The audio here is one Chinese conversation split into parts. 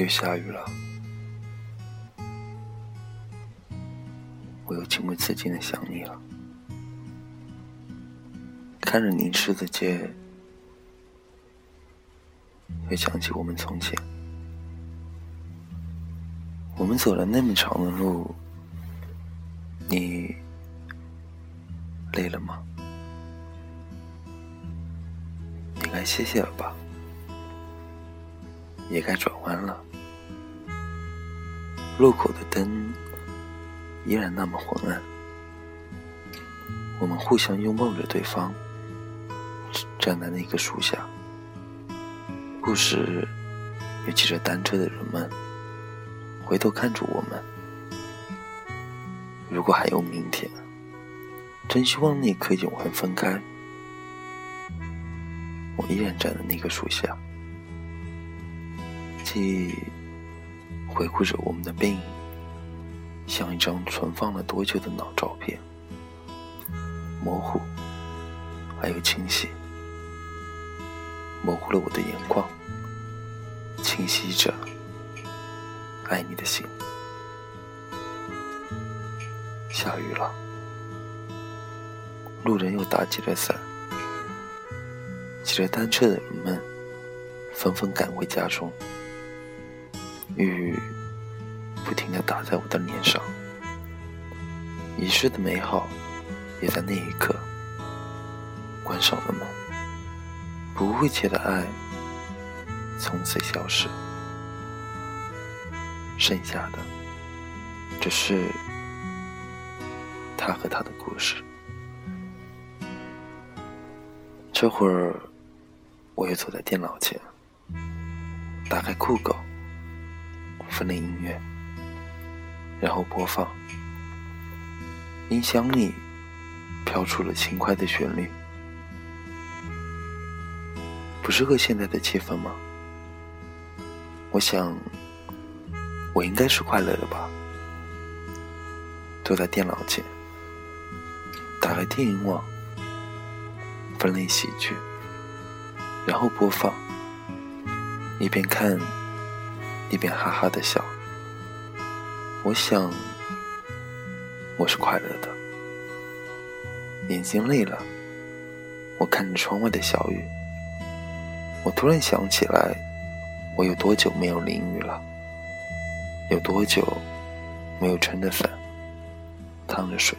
又下雨了，我又情不自禁的想你了。看着凝视的街，又想起我们从前。我们走了那么长的路，你累了吗？你该歇歇了吧，也该转弯了。路口的灯依然那么昏暗，我们互相拥抱着对方，站在那棵树下。不时有骑着单车的人们回头看着我们。如果还有明天，真希望你可以永恒分开。我依然站在那棵树下，记忆。回顾着我们的背影，像一张存放了多久的老照片，模糊，还有清晰，模糊了我的眼眶，清晰着爱你的心。下雨了，路人又打起了伞，骑着单车的人们纷纷赶回家中。雨不停的打在我的脸上，遗失的美好也在那一刻关上了门，不会切的爱从此消失，剩下的只是他和他的故事。这会儿，我又坐在电脑前，打开酷狗。分类音乐，然后播放。音箱里飘出了轻快的旋律，不是和现在的气氛吗？我想，我应该是快乐的吧。坐在电脑前，打开电影网，分类喜剧，然后播放，一边看。一边哈哈的笑，我想我是快乐的。眼睛累了，我看着窗外的小雨，我突然想起来，我有多久没有淋雨了？有多久没有撑着伞，趟着水，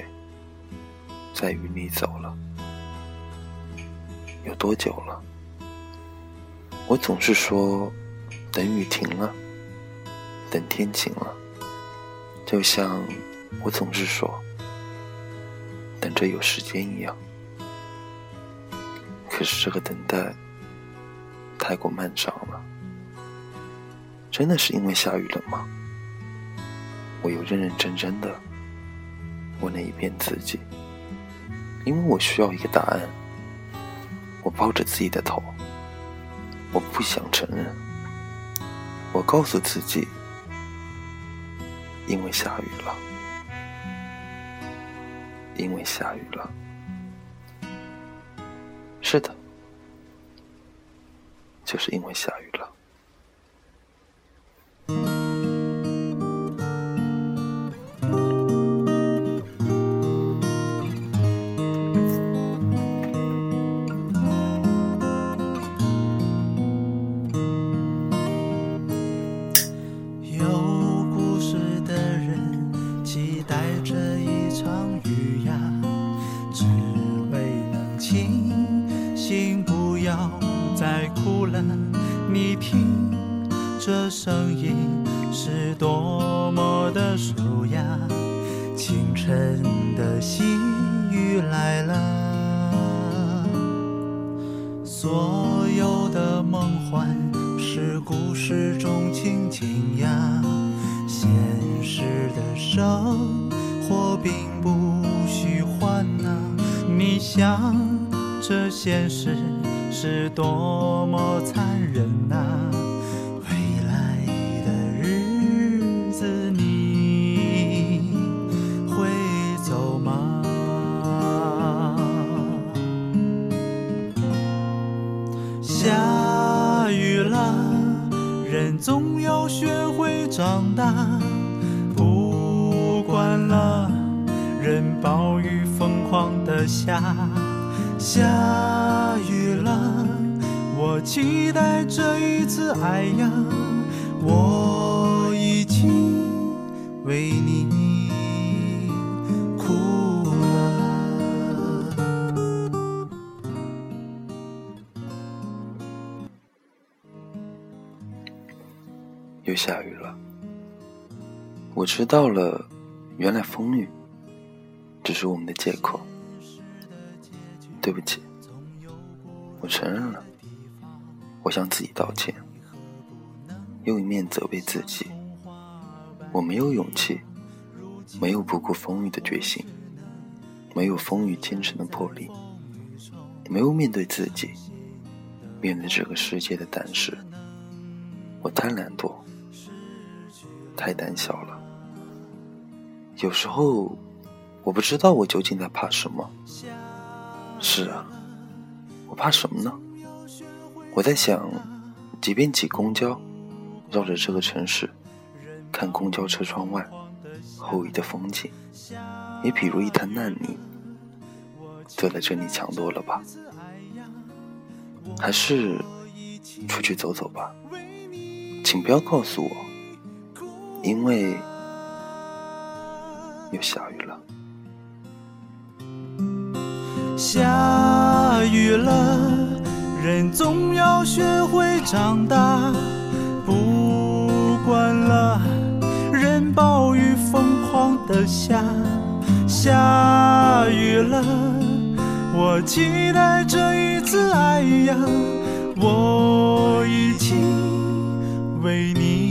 在雨里走了？有多久了？我总是说，等雨停了。等天晴了，就像我总是说，等着有时间一样。可是这个等待太过漫长了。真的是因为下雨了吗？我又认认真真的问了一遍自己，因为我需要一个答案。我抱着自己的头，我不想承认。我告诉自己。因为下雨了，因为下雨了，是的，就是因为下雨了。晨的细雨来了，所有的梦幻是故事中情景呀。现实的生活并不虚幻呐，你想这现实？是多么残忍啊！人总要学会。长大，不管了，任暴雨疯狂的下，下雨了，我期待这一次爱呀，我我知道了，原来风雨只是我们的借口。对不起，我承认了，我向自己道歉，又一面责备自己，我没有勇气，没有不顾风雨的决心，没有风雨兼程的魄力，没有面对自己，面对这个世界的胆识，我太懒惰。太胆小了，有时候我不知道我究竟在怕什么。是啊，我怕什么呢？我在想，即便挤公交，绕着这个城市，看公交车窗外后移的风景，也比如一滩烂泥，坐在这里强多了吧？还是出去走走吧？请不要告诉我。因为又下雨了，下雨了，人总要学会长大。不管了，任暴雨疯狂的下，下雨了，我期待这一次爱呀，我已经为你。